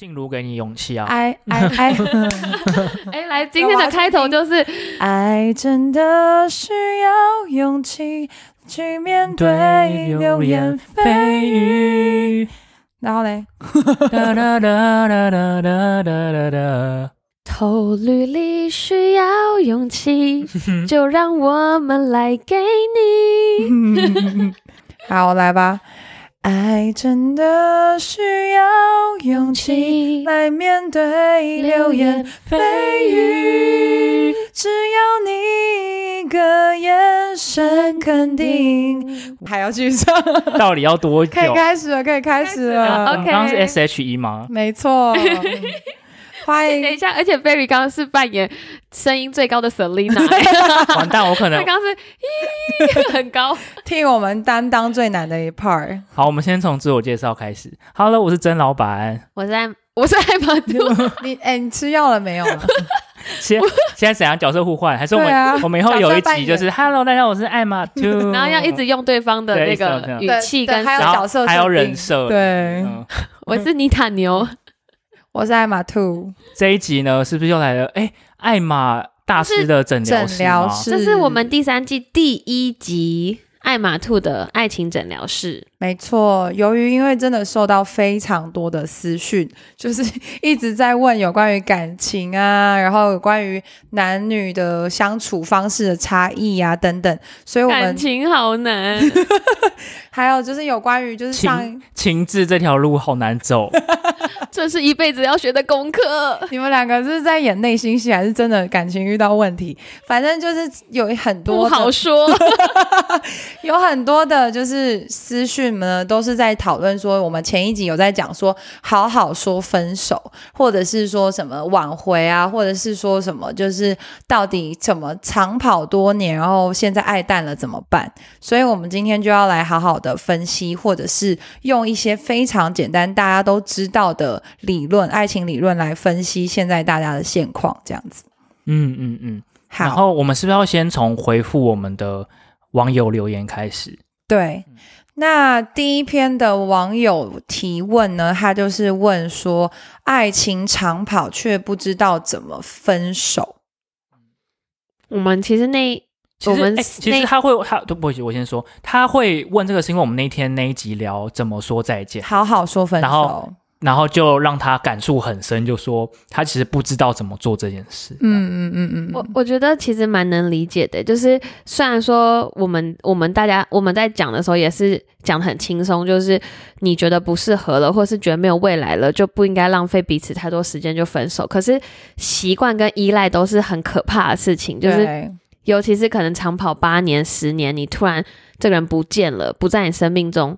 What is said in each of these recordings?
静茹给你勇气啊！爱爱爱，哎，来，今天的开头就是爱真的需要勇气去面对流言蜚语。然后嘞，哒哒哒哒哒哒哒哒。投履历需要勇气，就让我们来给你。好，来吧。爱真的需要勇气来面对流言蜚语，只要你一个眼神肯定。还要继续唱，到底要多久？可以开始了，可以开始了。OK 刚刚是 S H E 吗？没错，等一下，而且 Barry 刚刚是扮演声音最高的 Selina，完蛋，我可能他刚刚是咦很高。替我们担当最难的一 part。好。我们先从自我介绍开始。Hello，我是曾老板。我是爱我是艾玛杜，你哎、你吃药了没有啊？现现在怎样角色互换？还是我们、啊我们以后有一集就是 Hello，大家好，我是艾玛 Two，然后要一直用对方的那个语气跟还有角色还有人设。对，嗯，我是妮塔牛，我是艾玛兔这一集呢，是不是又来了？哎，艾玛大师的诊疗室，这是我们第三季第一集艾玛兔的爱情诊疗室。没错，由于因为真的受到非常多的私讯，就是 一直在问有关于感情啊，然后有关于男女的相处方式的差异啊等等，所以我们感情好难，还有就是有关于就是上情情字这条路好难走，这是一辈子要学的功课。你们两个是在演内心戏，还是真的感情遇到问题？反正就是有很多不好说，有很多的，就是私讯呢，都是在讨论说，我们前一集有在讲说，好好说分手，或者是说什么挽回啊，或者是说什么，就是到底怎么长跑多年，然后现在爱淡了怎么办？所以我们今天就要来好好的分析，或者是用一些非常简单大家都知道的理论，爱情理论来分析现在大家的现况，这样子。嗯嗯嗯。好然，后我们是不是要先从回复我们的网友留言开始？对，那第一篇的网友提问呢，他就是问说，爱情长跑却不知道怎么分手。我们其实那其实，我们哎其那实他会，他对不起，我先说，他会问这个，是因为我们那天那一集聊怎么说再见，好好说分然手后。然后就让他感触很深，就说他其实不知道怎么做这件事。嗯嗯嗯嗯，我我觉得其实蛮能理解的，就是虽然说我们我们大家我们在讲的时候也是讲得很轻松，就是你觉得不适合了，或是觉得没有未来了，就不应该浪费彼此太多时间就分手。可是习惯跟依赖都是很可怕的事情，就是尤其是可能长跑八年、十年，你突然这个人不见了，不在你生命中，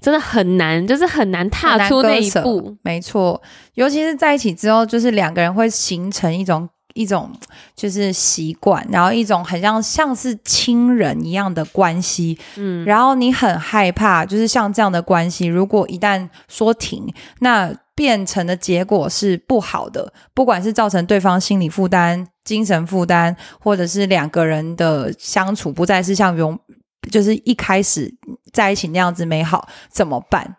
真的很难，就是很难踏出那一步。没错，尤其是在一起之后，就是两个人会形成一种一种就是习惯，然后一种很像像是亲人一样的关系，嗯，然后你很害怕，就是像这样的关系，如果一旦说停，那变成的结果是不好的，不管是造成对方心理负担、精神负担，或者是两个人的相处不再是像原就是一开始在一起那样子美好，怎么办？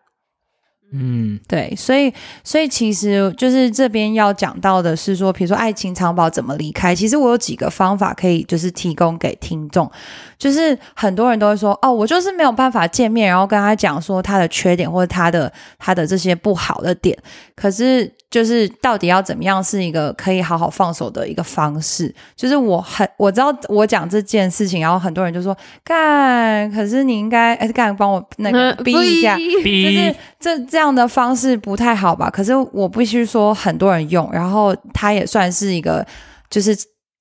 嗯，对，所以所以其实就是这边要讲到的是说，比如说爱情长跑怎么离开，其实我有几个方法可以就是提供给听众，就是很多人都会说，哦，我就是没有办法见面，然后跟他讲说他的缺点或者他的他的这些不好的点，可是就是到底要怎么样是一个可以好好放手的一个方式，就是我很我知道我讲这件事情，然后很多人就说干，可是你应该哎干帮我那个嗯逼一下。就逼。是这这样的方式不太好吧？可是我必须说，很多人用，然后它也算是一个，就是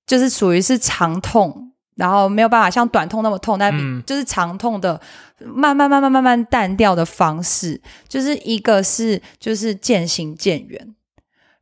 就是属于是长痛，然后没有办法像短痛那么痛，但就是长痛的慢慢慢慢慢慢淡掉的方式，就是一个是就是渐行渐远。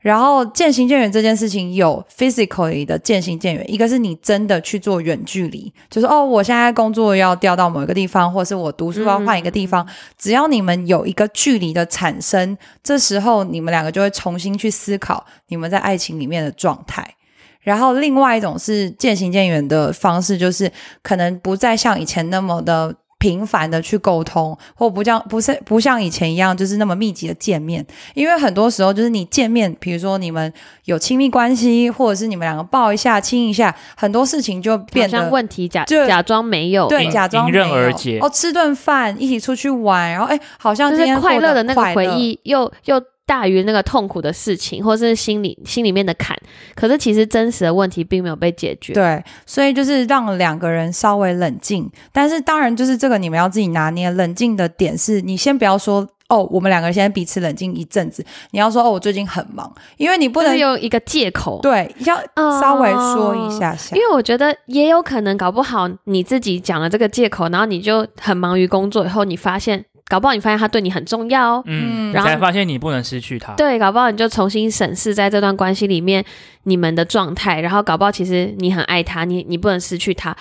然后渐行渐远这件事情有 physically 的渐行渐远，一个是你真的去做远距离，就是哦，我现在工作要调到某一个地方，或是我读书要换一个地方，只要你们有一个距离的产生，这时候你们两个就会重新去思考你们在爱情里面的状态。然后另外一种是渐行渐远的方式，就是可能不再像以前那么的频繁的去沟通，或不像不是不像以前一样，就是那么密集的见面。因为很多时候就是你见面，比如说你们有亲密关系，或者是你们两个抱一下、亲一下，很多事情就变好像得问题假就假装没有，对假装迎刃而解哦，吃顿饭一起出去玩，然后哎，好像就是今天快乐的那个。回忆又又大于那个痛苦的事情，或是心里心里面的坎。可是其实真实的问题并没有被解决。对，所以就是让两个人稍微冷静，但是当然就是这个你们要自己拿捏。冷静的点是你先不要说哦，我们两个人现在彼此冷静一阵子，你要说哦，我最近很忙，因为你不不能能有一个借口。对要哦稍微说一下下因。为我觉得也有可能，搞不好你自己讲了这个借口，然后你就很忙于工作，以后你发现，搞不好你发现他对你很重要哦。嗯，然后才发现你不能失去他。对，搞不好你就重新审视在这段关系里面你们的状态，然后搞不好其实你很爱他，你你不能失去他，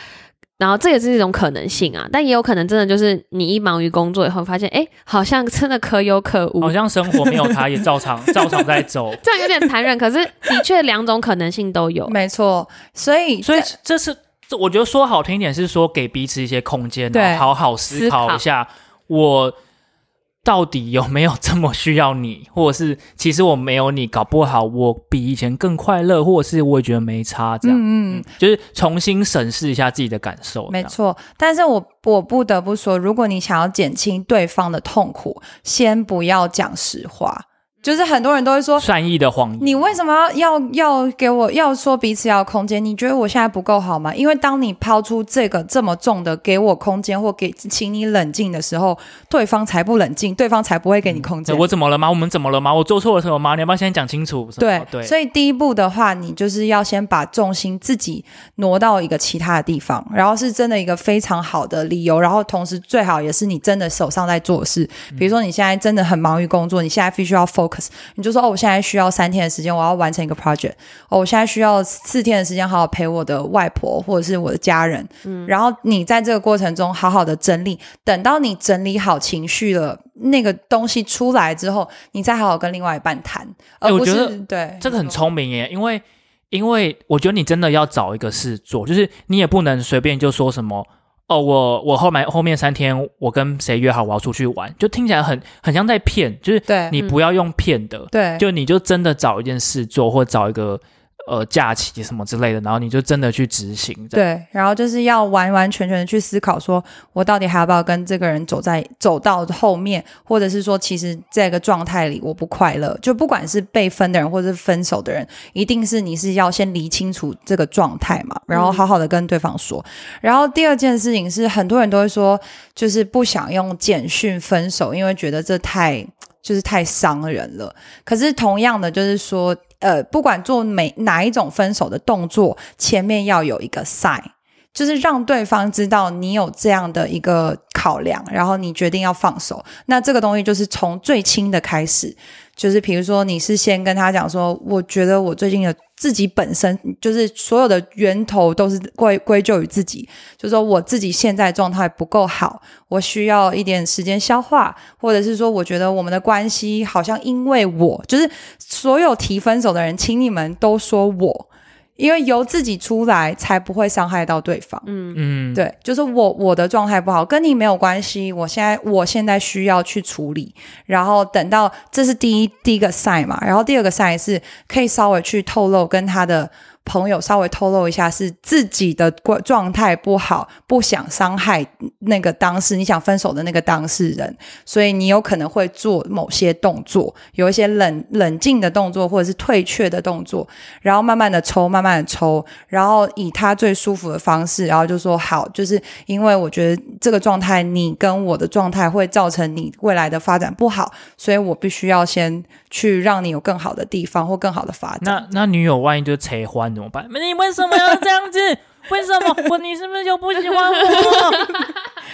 然后这也是一种可能性啊。但也有可能真的就是你一忙于工作以后，发现哎，好像真的可有可无，好像生活没有他也照常照常在走。这样有点残忍。可是的确两种可能性都有。没错，所以所以这是这，我觉得说好听一点是说给彼此一些空间，对好好思考一下，我到底有没有这么需要你，或者是其实我没有你，搞不好我比以前更快乐，或者是我也觉得没差，这样，嗯嗯，就是重新审视一下自己的感受。没错，但是我我不得不说，如果你想要减轻对方的痛苦，先不要讲实话。就是很多人都会说，善意的谎言，你为什么要要要给我要说彼此要空间？你觉得我现在不够好吗？因为当你抛出这个这么重的给我空间或给请你冷静的时候，对方才不冷静，对方才不会给你空间。我怎么了吗？我们怎么了吗？我做错了什么吗？你要不要先讲清楚？对对，所以第一步的话，你就是要先把重心自己挪到一个其他的地方，然后是真的一个非常好的理由，然后同时最好也是你真的手上在做事。比如说你现在真的很忙于工作，你现在必须要 focus，你就说哦，我现在需要三天的时间，我要完成一个 project。哦，我现在需要四天的时间，好好陪我的外婆或者是我的家人。嗯，然后你在这个过程中好好的整理，等到你整理好情绪了，那个东西出来之后，你再好好跟另外一半谈，而不是、哎我觉得对这个很聪明耶，因为因为我觉得你真的要找一个事做，就是你也不能随便就说什么哦，我我后面后面三天我跟谁约好我要出去玩，就听起来很很像在骗，就是对你不要用骗的，对就你就真的找一件事做，或找一个呃假期什么之类的，然后你就真的去执行，对，然后就是要完完全全的去思考，说我到底还要不要跟这个人走在走到后面，或者是说，其实这个状态里我不快乐。就不管是被分的人，或者是分手的人，一定是你是要先理清楚这个状态嘛，然后好好的跟对方说。然后第二件事情是，很多人都会说，就是不想用简讯分手，因为觉得这太就是太伤人了。可是同样的，就是说，呃，不管做每哪一种分手的动作，前面要有一个 sign，就是让对方知道你有这样的一个考量，然后你决定要放手。那这个东西就是从最轻的开始，就是比如说你是先跟他讲说，我觉得我最近的自己本身就是所有的源头都是归归咎于自己，就是说我自己现在状态不够好，我需要一点时间消化，或者是说我觉得我们的关系好像因为我，就是所有提分手的人，请你们都说我。因为由自己出来，才不会伤害到对方。嗯，嗯，对，就是我我的状态不好，跟你没有关系。我现在我现在需要去处理，然后等到这是第一第一个 sign 嘛，然后第二个 sign 是可以稍微去透露跟他的朋友稍微透露一下，是自己的状态不好，不想伤害那个当事你想分手的那个当事人，所以你有可能会做某些动作，有一些冷冷静的动作，或者是退却的动作，然后慢慢的抽，慢慢的抽，然后以他最舒服的方式，然后就说好，就是因为我觉得这个状态，你跟我的状态会造成你未来的发展不好，所以我必须要先去让你有更好的地方或更好的发展。那那女友万一就扯欢怎么办？你为什么要这样子？为什么我你是不是就不喜欢我？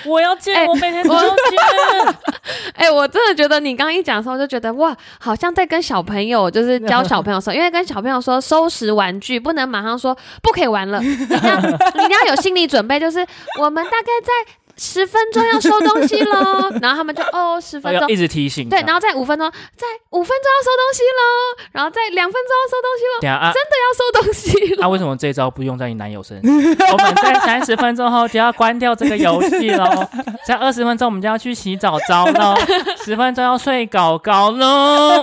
我要见，哎我每天都要见。哎、我真的觉得你刚刚一讲的时候，就觉得哇，好像在跟小朋友，就是教小朋友说，因为跟小朋友说收拾玩具，不能马上说不可以玩了，你要你要有心理准备，就是我们大概在。十分钟要收东西喽，然后他们就哦十分钟要一，直提醒。对，然后再五分钟，再五分钟要收东西喽，然后再两分钟要收东西喽，等下啊，真的要收东西了。那、为什么这招不用在你男友身上？我们在三十分钟后就要关掉这个游戏喽，在二十分钟我们就要去洗澡澡喽，十分钟要睡狗狗喽。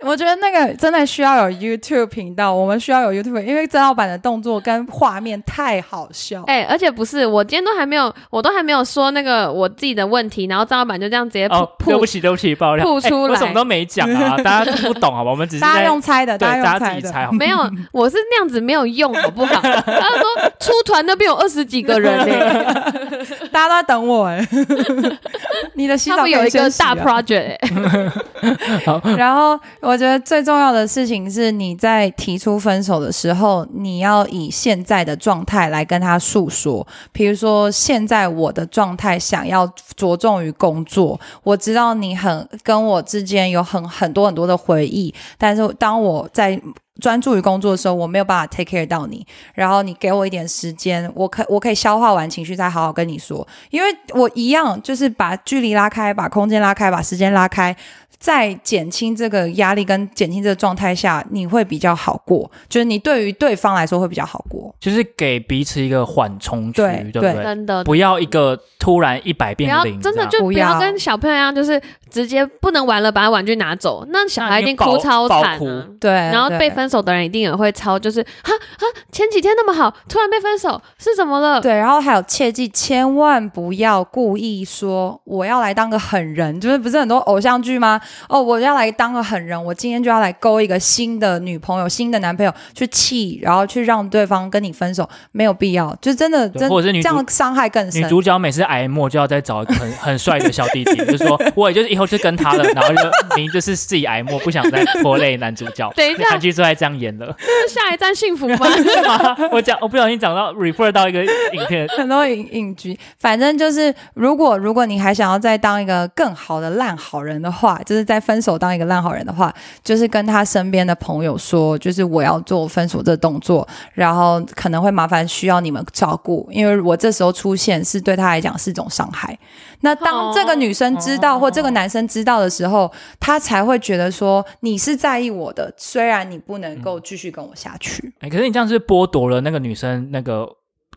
我觉得那个真的需要有 YouTube 频道，我们需要有 YouTube，因为曾老板的动作跟画面太好笑。哎、而且不是，我今天都还没有，我都还没有说那个我自己的问题，然后张老板就这样直接哦，对不起，对不起，爆料，吐出来哎我什么都没讲啊，大家不懂好吧？我们只是 大家用猜的，对大家用猜的。大家自己猜？没有，我是那样子没有用，好不好？他说出团那边有二十几个人呢、大家都在等我哎。你的洗澡他们有一个大 project，、欸、然后我觉得最重要的事情是，你在提出分手的时候，你要以现在的状态来跟他诉说。比如说，现在我的状态想要着重于工作，我知道你很跟我之间有很很多很多的回忆，但是当我在专注于工作的时候，我没有办法 take care 到你，然后你给我一点时间，我可我可以消化完情绪，再好好跟你说，因为我一样就是把距离拉开，把空间拉开，把时间拉开，在减轻这个压力跟减轻这个状态下，你会比较好过，就是你对于对方来说会比较好过。就是给彼此一个缓冲区，对对对不对？真的。不要一个突然一百不要变零，真的就不要要跟小朋友一样，就是直接不能玩了，把玩具拿走，那小孩一定哭超惨、啊。对，然后被分手的人一定也会超，就是哈哈，前几天那么好，突然被分手是怎么了？对，然后还有切记，千万不要故意说我要来当个狠人，就是不是很多偶像剧吗？哦，我要来当个狠人，我今天就要来勾一个新的女朋友、新的男朋友去气，然后去让对方跟你分手，没有必要，就真的真对或者是这样伤害更深女。主角每次挨末就要再找一个很很帅的小弟弟，就是说我也就是以后就跟他了，然后就明明就是自己挨骂，不想再拖累男主角。等一下韩剧都在这样演了。下一站幸福吗？是吗？我讲我不小心讲到 refer 到一个影片，很多影影剧，反正就是，如果如果你还想要再当一个更好的烂好人的话，就是在分手当一个烂好人的话，就是跟他身边的朋友说，就是我要做分手这个动作，然后可能会麻烦需要你们照顾，因为我这时候出现是对他来讲是一种伤害。那当这个女生知道、哦。或这个男生知道的时候，他才会觉得说你是在意我的，虽然你不能够继续跟我下去。哎、可是你这样是剥夺了那个女生那个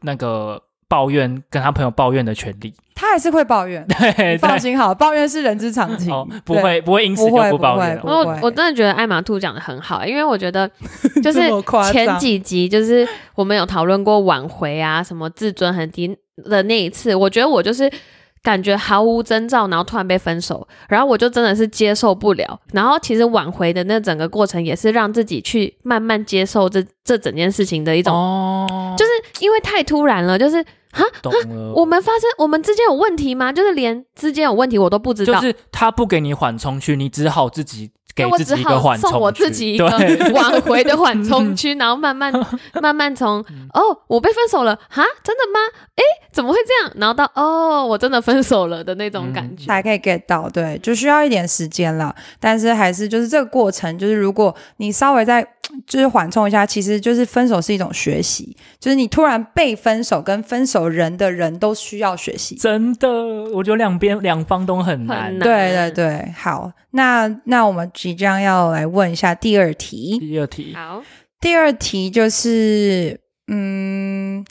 那个抱怨跟她朋友抱怨的权利。他还是会抱怨，对，放心好，抱怨是人之常情，哦，不对。会不会因此就不抱怨我我真的觉得艾玛兔讲的很好，因为我觉得 就是前几集就是我们有讨论过挽回啊，什么自尊很低的那一次，我觉得我就是。感觉毫无征兆，然后突然被分手，然后我就真的是接受不了。然后其实挽回的那整个过程，也是让自己去慢慢接受这这整件事情的一种，哦，就是因为太突然了，就是哈，我们发生我们之间有问题吗？就是连之间有问题我都不知道，就是他不给你缓冲区，你只好自己给那我自己一个只好缓冲区。送我自己一个对，挽回的缓冲区，然后慢慢 慢慢从哦，我被分手了哈，真的吗？哎，怎么会这样？然后到哦，我真的分手了的那种感觉。才可以 get 到，对，就需要一点时间了。但是还是就是这个过程，就是如果你稍微再就是缓冲一下，其实就是分手是一种学习，就是你突然被分手跟分手人的人都需要学习。真的，我觉得两边两方都很难。很难对对对，好，那那我们即将要来问一下第二题。第二题，好，第二题就是，嗯，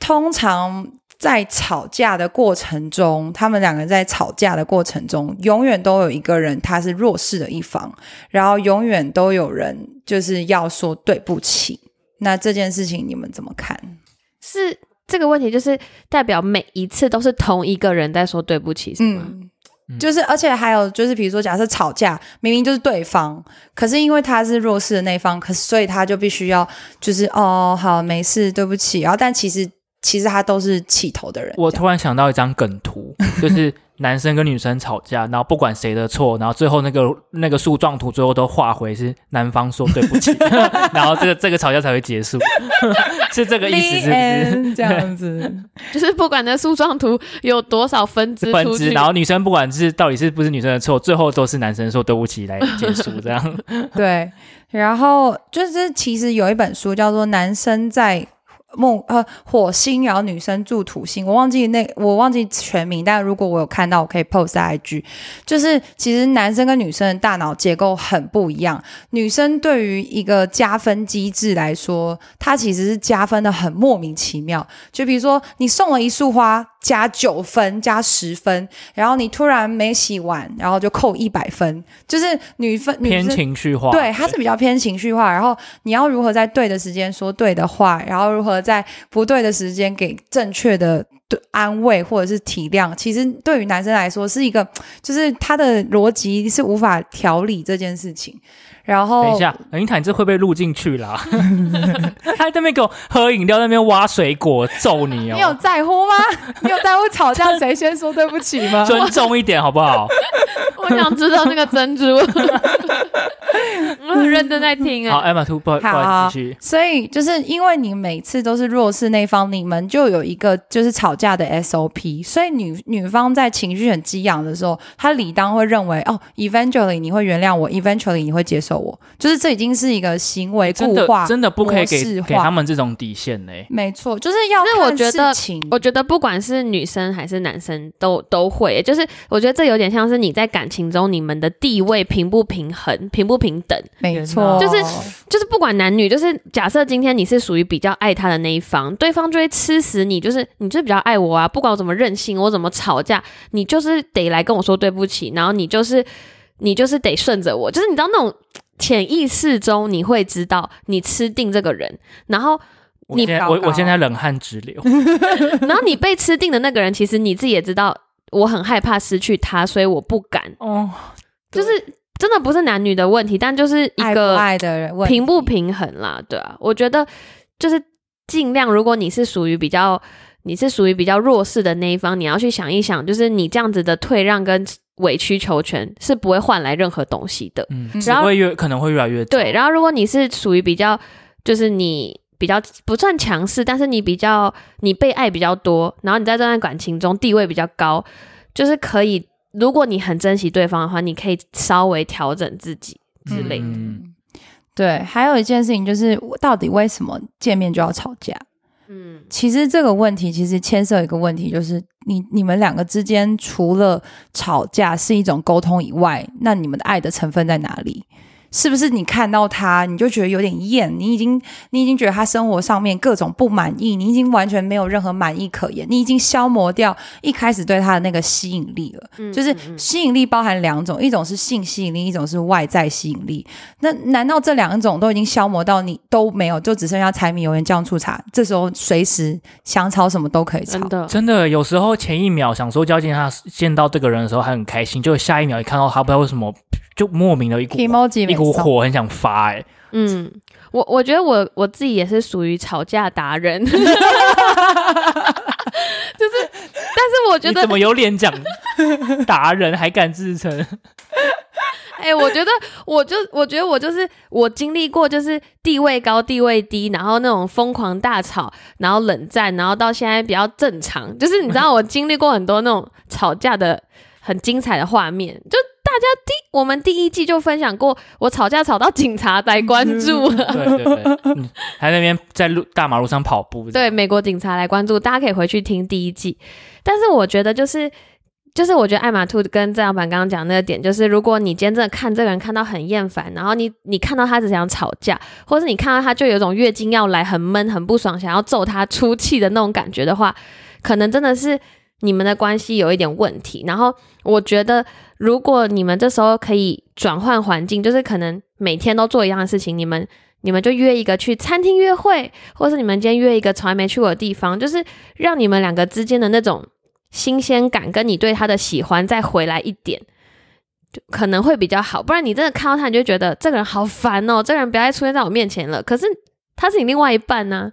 通常在吵架的过程中，他们两个人在吵架的过程中，永远都有一个人他是弱势的一方，然后永远都有人就是要说对不起。那这件事情你们怎么看？是这个问题，就是代表每一次都是同一个人在说对不起，是吗？就是，而且还有就是，比如说，假设吵架，明明就是对方，可是因为他是弱势的那方，可是所以他就必须要，就是哦，好，没事，对不起。然后，但其实其实他都是气头的人。我突然想到一张梗图，就是男生跟女生吵架，然后不管谁的错，然后最后那个那个树状图最后都画回是男方说对不起，然后这个这个吵架才会结束，是这个意思是不 end，这样子。就是不管那树状图有多少分支？分支，然后女生不管是到底是不是女生的错，最后都是男生说对不起来结束，这样。对，然后就是其实有一本书叫做《男生在木呃火星，然后女生住土星，我忘记那我忘记全名，但如果我有看到，我可以 post IG。就是其实男生跟女生的大脑结构很不一样，女生对于一个加分机制来说，它其实是加分的很莫名其妙。就比如说你送了一束花加九分加十分，然后你突然没洗完，然后就扣一百分，就是女分女偏生情绪化，对，它是比较偏情绪化。然后你要如何在对的时间说对的话，然后如何在不对的时间给正确的对安慰或者是体谅，其实对于男生来说是一个，就是他的逻辑是无法调理这件事情。然后等一下，林坦这会被录进去啦。他在那边给我喝饮料，那边挖水果，揍你哦你有哦！在乎吗？你有在乎吵架谁先说对不起吗？尊重一点好不好？我想知道那个珍珠，我 很认真在听好哎、，Emma Two，不好不好好意思，继续。所以就是因为你每次都是弱势那方，你们就有一个就是吵架的 SOP，所以女女方在情绪很激昂的时候，她理当会认为哦，eventually 你会原谅我，eventually 你会接受我，就是这已经是一个行为真的固化，真的不可以给给他们这种底线嘞。没错，就是要但是我觉得我觉得不管是女生还是男生都都会，就是我觉得这有点像是你在感情中你们的地位平不平衡、平不平等。没错，就是就是不管男女，就是假设今天你是属于比较爱他的那一方，对方就会吃死你，就是你就是比较爱我啊，不管我怎么任性，我怎么吵架，你就是得来跟我说对不起，然后你就是你就是得顺着我，就是你知道那种潜意识中你会知道你吃定这个人，然后你我我我现在冷汗直流。然后你被吃定的那个人，其实你自己也知道，我很害怕失去他，所以我不敢，哦，就是真的不是男女的问题，但就是一个爱的人平不平衡啦，对啊，我觉得就是尽量，如果你是属于比较，你是属于比较弱势的那一方，你要去想一想，就是你这样子的退让跟委曲求全是不会换来任何东西的。嗯，然后会越可能会越来越对，然后如果你是属于比较，就是你比较不算强势，但是你比较你被爱比较多，然后你在这段感情中地位比较高，就是可以，如果你很珍惜对方的话，你可以稍微调整自己之类的。嗯对，还有一件事情就是，到底为什么见面就要吵架？嗯其实这个问题其实牵涉一个问题，就是你你们两个之间除了吵架是一种沟通以外，那你们的爱的成分在哪里？是不是你看到他你就觉得有点厌？你已经你已经觉得他生活上面各种不满意，你已经完全没有任何满意可言，你已经消磨掉一开始对他的那个吸引力了。嗯就是吸引力包含两种，一种是性吸引力，一种是外在吸引力。那难道这两种都已经消磨到你都没有，就只剩下柴米油盐酱醋茶？这时候随时想吵什么都可以吵真。的，真的，有时候前一秒想说就要见他，见到这个人的时候还很开心，就下一秒一看到他，不知道为什么就莫名的一股一股火很想发、哎，嗯，我我觉得我我自己也是属于吵架达人，就是，但是我觉得你怎，么有脸讲达人还敢自称？哎、我觉得，我就我觉得我就是我经历过，就是地位高、地位低，然后那种疯狂大吵，然后冷战，然后到现在比较正常，就是你知道，我经历过很多那种吵架的很精彩的画面，就。大家第我们第一季就分享过，我吵架吵到警察来关注了，对对对，嗯还在那边在路大马路上跑步，对，美国警察来关注，大家可以回去听第一季。但是我觉得就是。就是我觉得艾玛兔跟郑老板刚刚讲那个点，就是如果你今天真的看这个人看到很厌烦，然后你你看到他只想吵架，或是你看到他就有一种月经要来，很闷很不爽，想要揍他出气的那种感觉的话，可能真的是你们的关系有一点问题。然后我觉得，如果你们这时候可以转换环境，就是可能每天都做一样的事情，你们你们就约一个去餐厅约会，或是你们今天约一个从来没去过的地方，就是让你们两个之间的那种新鲜感，跟你对他的喜欢再回来一点。就可能会比较好，不然你真的看到他，你就觉得这个人好烦哦，这个人不要再出现在我面前了。可是他是你另外一半呢、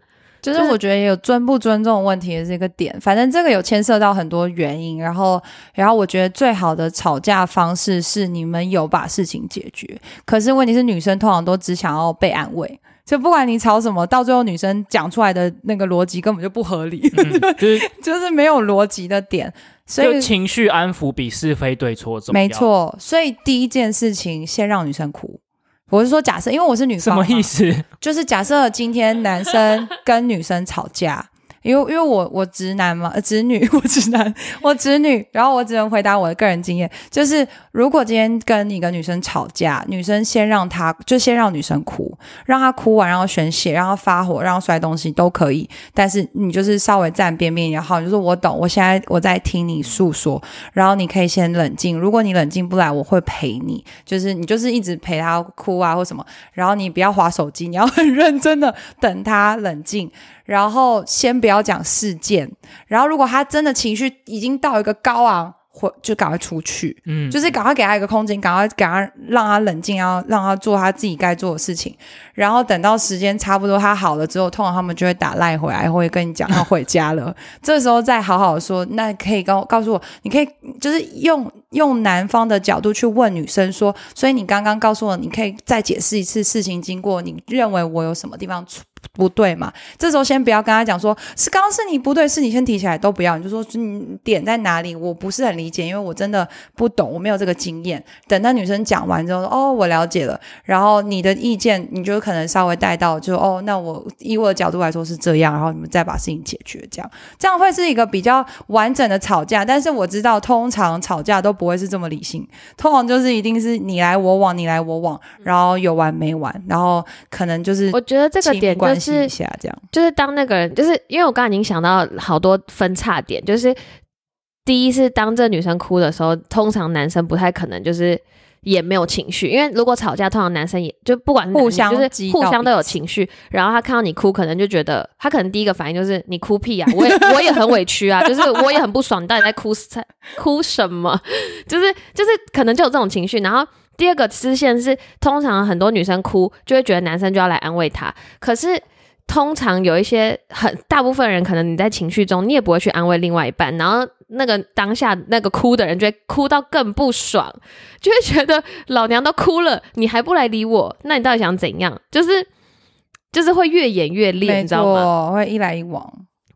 就是我觉得也有尊不尊重问题也是一个点，反正这个有牵涉到很多原因，然后，然后我觉得最好的吵架方式是你们有把事情解决，可是问题是女生通常都只想要被安慰，就不管你吵什么，到最后女生讲出来的那个逻辑根本就不合理，嗯，就是就是没有逻辑的点，所以就情绪安抚比是非对错重要。没，错，所以第一件事情先让女生哭。我是说假设，因为我是女什方什，么意思？就是假设今天男生跟女生吵架，因为因为我我直男嘛，呃直女，我直男，我直女，然后我只能回答我的个人经验，就是如果今天跟一个女生吵架，女生先让她就先让女生哭，让她哭完，然后宣泄，让她发火，让她摔东西都可以，但是你就是稍微站边边也好，就是我懂，我现在我在听你诉说，然后你可以先冷静，如果你冷静不来，我会陪你，就是你就是一直陪她哭啊或什么。然后你不要划手机，你要很认真的等她冷静，然后先不要讲事件，然后如果他真的情绪已经到一个高昂，或就赶快出去，嗯，就是赶快给他一个空间，赶快给他让他冷静，然后让他做他自己该做的事情，然后等到时间差不多他好了之后，通常他们就会打赖回来，会跟你讲要回家了，这时候再好好说，那可以告告诉我，你可以就是用用男方的角度去问女生说，所以你刚刚告诉我，你可以再解释一次事情经过，你认为我有什么地方出不对嘛？这时候先不要跟他讲说是刚刚是你不对，是你先提起来都不要，你就说你点在哪里，我不是很理解，因为我真的不懂，我没有这个经验。等那女生讲完之后，哦，我了解了，然后你的意见你就可能稍微带到，就哦，那我以我的角度来说是这样，然后你们再把事情解决，这样这样会是一个比较完整的吵架。但是我知道，通常吵架都不会是这么理性，通常就是一定是你来我往，你来我往，然后有完没完，然后可能就是我觉得这个点就关系一是下这样。就是当那个人，就是因为我刚刚已经想到好多分叉点，就是第一是当这女生哭的时候，通常男生不太可能就是也没有情绪，因为如果吵架，通常男生也就不管是互相就是互相都有情绪，然后他看到你哭，可能就觉得他可能第一个反应就是你哭屁啊，我也我也很委屈啊，就是我也很不爽，你到底在哭在 哭什么？就是就是可能就有这种情绪，然后。第二个支线是，通常很多女生哭就会觉得男生就要来安慰她，可是通常有一些很大部分人，可能你在情绪中，你也不会去安慰另外一半，然后那个当下那个哭的人就会哭到更不爽，就会觉得老娘都哭了，你还不来理我，那你到底想怎样？就是就是会越演越烈，你知道吗？会一来一往。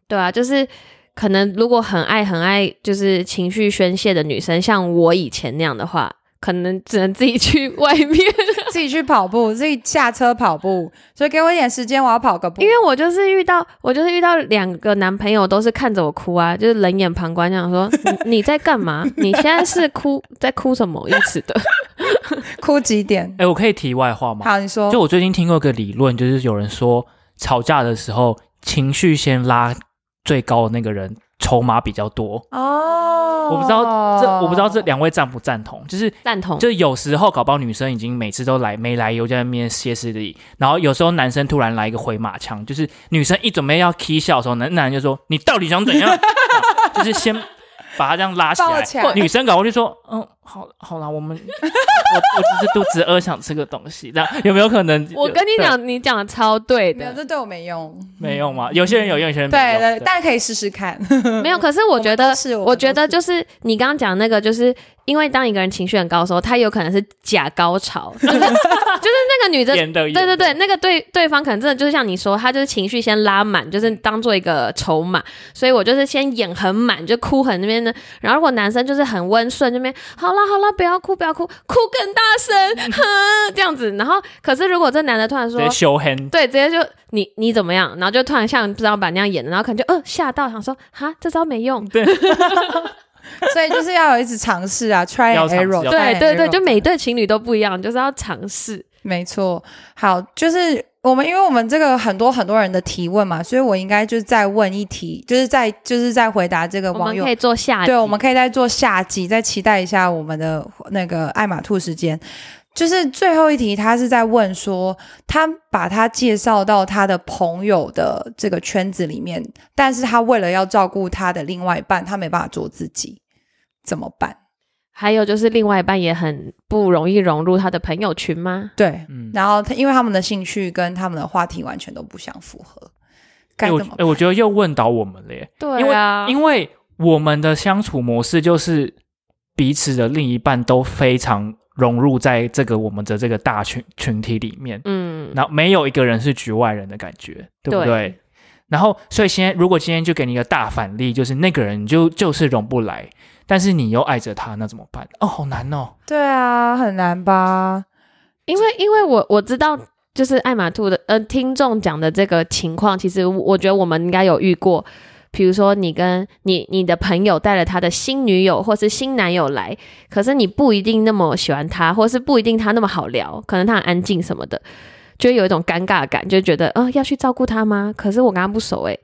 对啊，就是可能如果很爱很爱就是情绪宣泄的女生，像我以前那样的话，可能只能自己去外面。自己去跑步，自己下车跑步，所以给我一点时间，我要跑个步。因为我就是遇到，我就是遇到两个男朋友都是看着我哭啊，就是冷眼旁观，这样说你 你在干嘛？你现在是哭在哭什么意思的？哭几点？哎，我可以题外话吗？好，你说。就我最近听过一个理论，就是有人说吵架的时候，情绪先拉最高的那个人筹码比较多。哦，我不知道这，我不知道这两位赞不赞同？就是赞同，就有时候搞不好女生已经每次都来没来由在那边歇斯底里，然后有时候男生突然来一个回马枪，就是女生一准备要 k 笑的时候，男男人就说你到底想怎样？就是先把他这样拉起来，抱起来女生搞过去说嗯好好啦，我们 我我只是肚子饿想吃个东西，这样有没有可能？我跟你讲，你讲的超对没有，的，这对我没用。没用吗？有些人有用，有些人没用。对对，大家可以试试看。没有。可是我觉得我是，我觉得就是你刚刚讲那个，就是因为当一个人情绪很高的时候，他有可能是假高潮，就是 就是那个女的演的对对对，，那个对对方可能真的就是像你说，他就是情绪先拉满，就是当做一个筹码，所以我就是先演很满，就哭很那边的。然后如果男生就是很温顺，这边好啦好啦，不要哭不要哭，哭更大声，哼，这样子。然后可是如果这男的突然说。修对，直接就你你怎么样，然后就突然像不知道把那样演的，然后可能就呃吓到，想说哈这招没用，对 所以就是要有一直尝试啊，try and error。对对对，就每对情侣都不一样，就是要尝试。没错，好，就是我们因为我们这个很多很多人的提问嘛，所以我应该就是再问一题，就是在就是在回答这个网友我们可以做下，对，我们可以再做下集，再期待一下我们的那个爱马兔时间。就是最后一题，他是在问说，他把他介绍到他的朋友的这个圈子里面，但是他为了要照顾他的另外一半，他没办法做自己，怎么办？还有就是另外一半也很不容易融入他的朋友群吗？对，嗯。然后他因为他们的兴趣跟他们的话题完全都不相符合，该哎，我怎么哎，我觉得又问倒我们了耶。对啊，因为我们的相处模式就是彼此的另一半都非常融入在这个我们的这个大群群体里面，嗯，然后没有一个人是局外人的感觉，对不对？对然后，所以现在如果今天就给你一个大反例，就是那个人就就是融不来，但是你又爱着他，那怎么办？哦，好难哦。对啊，很难吧？因为因为我我知道，就是爱马兔的呃听众讲的这个情况，其实我觉得我们应该有遇过。比如说，你跟你你的朋友带了他的新女友或是新男友来，可是你不一定那么喜欢他，或是不一定他那么好聊，可能他很安静什么的，就有一种尴尬感，就觉得呃要去照顾他吗？可是我跟他不熟诶、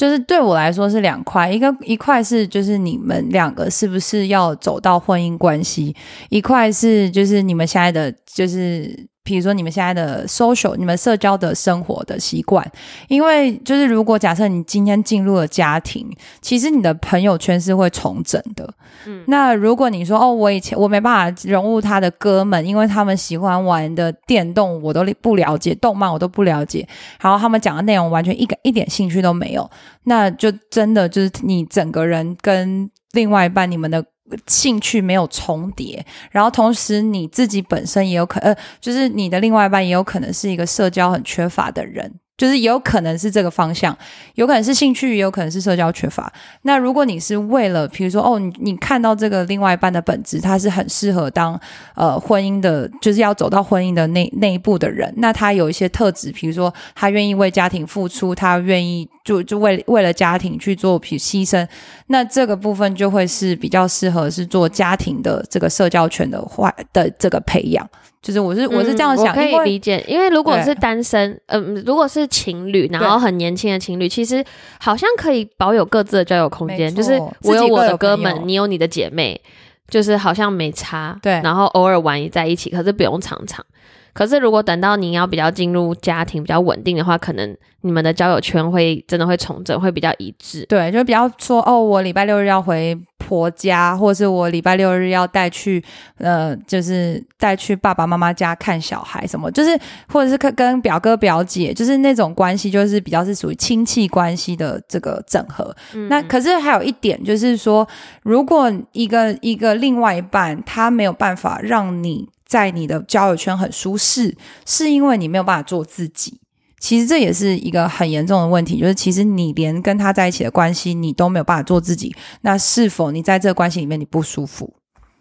就是对我来说是两块，一个一块是就是你们两个是不是要走到婚姻关系，一块是就是你们现在的就是。比如说你们现在的 social，你们社交的生活的习惯，因为就是如果假设你今天进入了家庭，其实你的朋友圈是会重整的。嗯那如果你说哦，我以前我没办法融入他的哥们，因为他们喜欢玩的电动我都不了解，动漫我都不了解，然后他们讲的内容完全一个一点兴趣都没有，那就真的就是你整个人跟另外一半你们的兴趣没有重叠，然后同时你自己本身也有可呃，就是你的另外一半也有可能是一个社交很缺乏的人。就是有可能是这个方向，有可能是兴趣，也有可能是社交缺乏。那如果你是为了，比如说哦，你你看到这个另外一半的本质，他是很适合当呃婚姻的，就是要走到婚姻的那那一步的人，那他有一些特质，比如说他愿意为家庭付出，他愿意就就为为了家庭去做比牺牲，那这个部分就会是比较适合是做家庭的这个社交圈的话的这个培养。就是我是我是这样想，嗯我可以理解，因为如果是单身，嗯、如果是情侣，然后很年轻的情侣，其实好像可以保有各自的交友空间，就是我有我的哥们，你有你的姐妹，就是好像没差，对然后偶尔玩在一起，可是不用常常。可是如果等到你要比较进入家庭比较稳定的话，可能你们的交友圈会真的会重整，会比较一致。对，就比较说哦，我礼拜六日要回婆家，或是我礼拜六日要带去呃，就是带去爸爸妈妈家看小孩什么，就是或者是跟跟表哥表姐，就是那种关系，就是比较是属于亲戚关系的这个整合。嗯那可是还有一点就是说，如果一个一个另外一半他没有办法让你在你的交友圈很舒适，是因为你没有办法做自己。其实这也是一个很严重的问题，就是其实你连跟他在一起的关系你都没有办法做自己，那是否你在这个关系里面你不舒服？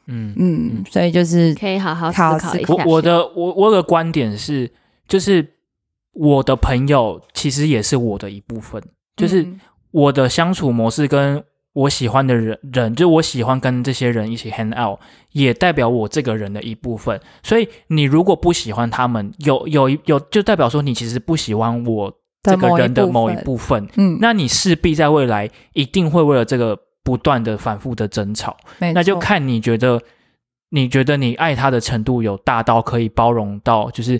嗯，嗯，所以就是可以好好思好好思考一下我。我的我我有个观点是，就是我的朋友其实也是我的一部分，就是嗯我的相处模式跟我喜欢的人人，就我喜欢跟这些人一起 hang out，也代表我这个人的一部分。所以你如果不喜欢他们，有有有，就代表说你其实不喜欢我这个人的某一部分。嗯，那你势必在未来一定会为了这个不断的反复的争吵。没那就错看你觉得，你觉得你爱他的程度有大到可以包容到，就是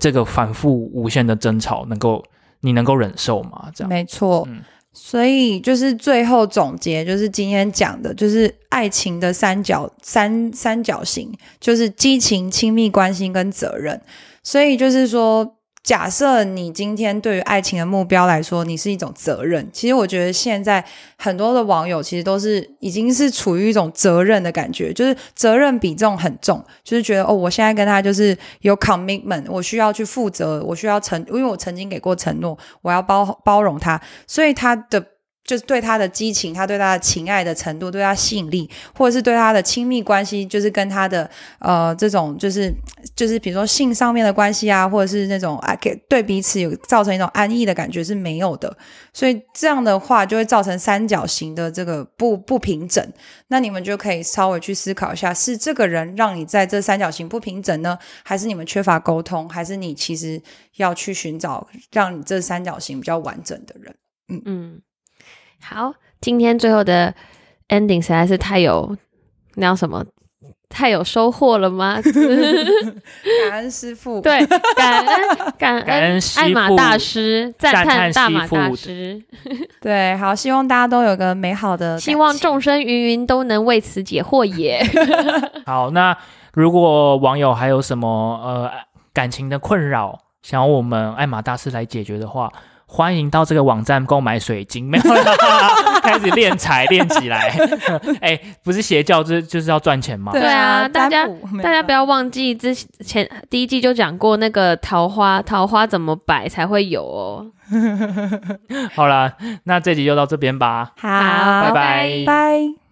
这个反复无限的争吵，能够你能够忍受吗？这样，没错。嗯所以就是最后总结，就是今天讲的，就是爱情的三角三三角形，就是激情、亲密关系跟责任。所以就是说，假设你今天对于爱情的目标来说，你是一种责任。其实我觉得现在很多的网友其实都是已经是处于一种责任的感觉，就是责任比重很重，就是觉得哦，我现在跟他就是有 commitment，我需要去负责，我需要承，因为我曾经给过承诺，我要包包容他，所以他的。就是对他的激情，他对他的情爱的程度，对他吸引力，或者是对他的亲密关系，就是跟他的呃这种就是就是比如说性上面的关系啊，或者是那种啊给对彼此有造成一种安逸的感觉是没有的，所以这样的话就会造成三角形的这个不不平整。那你们就可以稍微去思考一下，是这个人让你在这三角形不平整呢，还是你们缺乏沟通，还是你其实要去寻找让你这三角形比较完整的人？嗯。嗯，好，今天最后的 ending 实在是太有那叫什么，太有收获了吗？感恩师傅，对，感恩感感恩艾玛大师，赞赞叹大马大师，对，好，希望大家都有个美好的，希望众生芸芸都能为此解惑也。好，那如果网友还有什么呃感情的困扰，想要我们艾玛大师来解决的话，欢迎到这个网站购买水晶，没有啦，开始练财练起来。哎，不是邪教，这就是要赚钱吗？对啊大家大家不要要忘记之前第一季就讲过那个桃花，桃花怎么摆才会有哦。好啦，那这集就到这边吧。好，好拜拜拜。